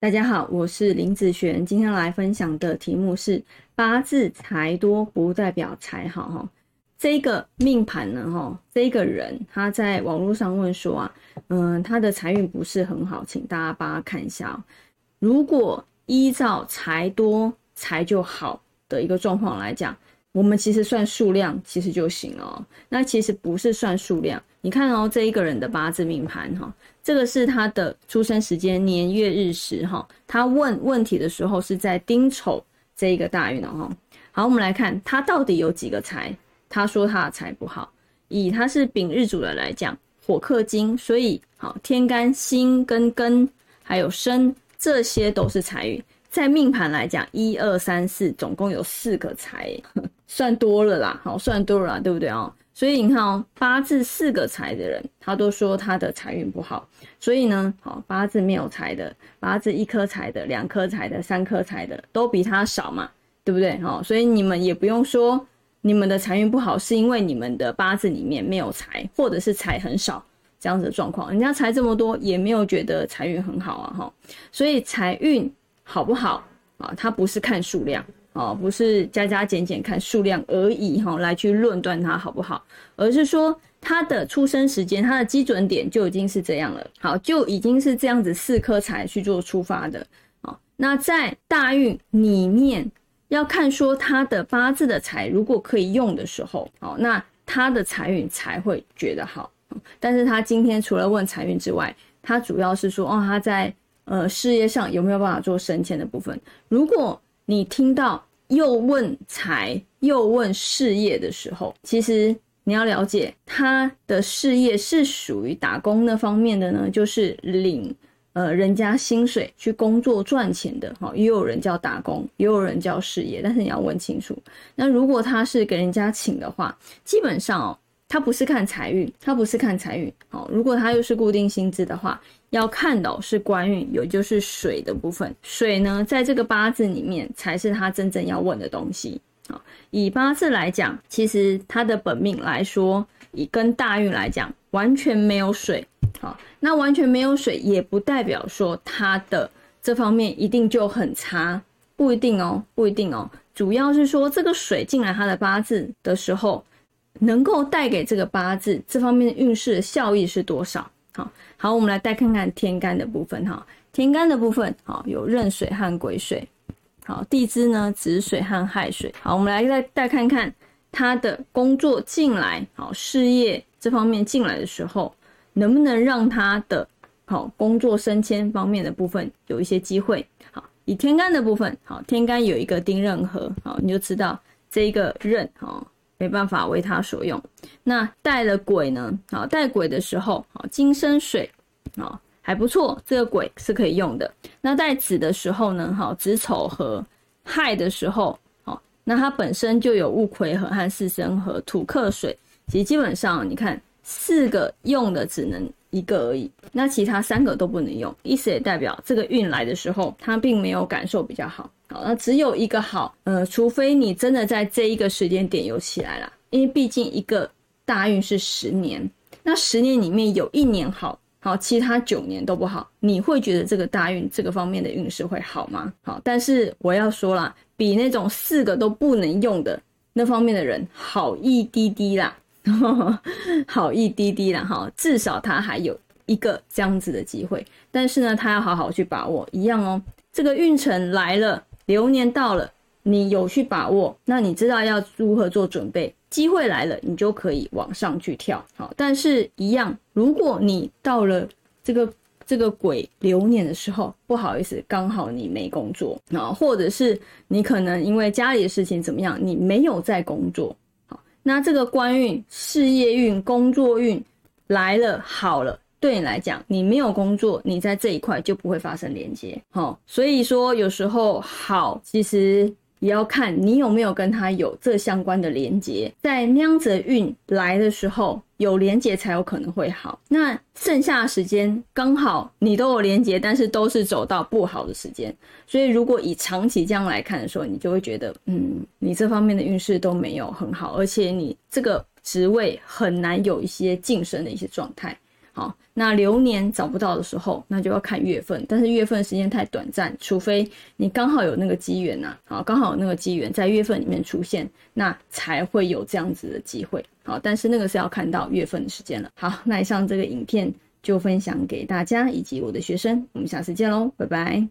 大家好，我是林子璇，今天来分享的题目是八字财多不代表财好哈。这个命盘呢哈，这个人他在网络上问说啊，嗯，他的财运不是很好，请大家帮他看一下。如果依照财多财就好的一个状况来讲，我们其实算数量其实就行了。那其实不是算数量，你看哦，这一个人的八字命盘哈。这个是他的出生时间年月日时哈，他问问题的时候是在丁丑这一个大运哦哈。好，我们来看他到底有几个财。他说他的财不好，以他是丙日主的来讲，火克金，所以好天干辛跟庚还有申这些都是财运。在命盘来讲，一二三四总共有四个财，算多了啦，好算多了啦，对不对哦？所以你看哦，八字四个财的人，他都说他的财运不好。所以呢，好八字没有财的，八字一颗财的、两颗财的、三颗财的，都比他少嘛，对不对？好，所以你们也不用说你们的财运不好，是因为你们的八字里面没有财，或者是财很少这样子的状况。人家财这么多，也没有觉得财运很好啊，哈。所以财运好不好啊？它不是看数量。哦，不是加加减减看数量而已哈，来去论断它好不好，而是说它的出生时间，它的基准点就已经是这样了，好，就已经是这样子四颗财去做出发的，哦，那在大运里面要看说他的八字的财如果可以用的时候，哦，那他的财运才会觉得好，但是他今天除了问财运之外，他主要是说哦，他在呃事业上有没有办法做升迁的部分，如果你听到。又问财又问事业的时候，其实你要了解他的事业是属于打工那方面的呢，就是领呃人家薪水去工作赚钱的哈，也有人叫打工，也有人叫事业，但是你要问清楚。那如果他是给人家请的话，基本上哦。他不是看财运，他不是看财运。好，如果他又是固定薪资的话，要看到是官运，也就是水的部分。水呢，在这个八字里面才是他真正要问的东西。好，以八字来讲，其实他的本命来说，以跟大运来讲，完全没有水。好，那完全没有水，也不代表说他的这方面一定就很差，不一定哦，不一定哦。主要是说这个水进来他的八字的时候。能够带给这个八字这方面的运势的效益是多少？好，好，我们来再看看天干的部分哈。天干的部分，好，有壬水和癸水，好，地支呢子水和亥水。好，我们来再再看看他的工作进来，好，事业这方面进来的时候，能不能让他的好工作升迁方面的部分有一些机会？好，以天干的部分，好，天干有一个丁壬合，好，你就知道这一个壬，好。没办法为他所用，那带了鬼呢？好，带鬼的时候，好金生水，好还不错，这个鬼是可以用的。那带子的时候呢？好子丑合亥的时候，好那它本身就有戊癸合和巳申合土克水，其实基本上你看四个用的只能一个而已，那其他三个都不能用，意思也代表这个运来的时候，它并没有感受比较好。好，那只有一个好，呃，除非你真的在这一个时间点有起来了，因为毕竟一个大运是十年，那十年里面有一年好，好，其他九年都不好，你会觉得这个大运这个方面的运势会好吗？好，但是我要说了，比那种四个都不能用的那方面的人好一滴滴啦，好一滴滴啦，哈，至少他还有一个这样子的机会，但是呢，他要好好去把握，一样哦，这个运程来了。流年到了，你有去把握，那你知道要如何做准备。机会来了，你就可以往上去跳。好，但是一样，如果你到了这个这个鬼流年的时候，不好意思，刚好你没工作啊，或者是你可能因为家里的事情怎么样，你没有在工作。好，那这个官运、事业运、工作运来了，好了。对你来讲，你没有工作，你在这一块就不会发生连接，好，所以说有时候好，其实也要看你有没有跟他有这相关的连接，在那样子运来的时候有连接才有可能会好。那剩下的时间刚好你都有连接，但是都是走到不好的时间，所以如果以长期这样来看的时候，你就会觉得，嗯，你这方面的运势都没有很好，而且你这个职位很难有一些晋升的一些状态。好，那流年找不到的时候，那就要看月份，但是月份时间太短暂，除非你刚好有那个机缘呐，好，刚好有那个机缘在月份里面出现，那才会有这样子的机会，好，但是那个是要看到月份的时间了。好，那以上这个影片就分享给大家以及我的学生，我们下次见喽，拜拜。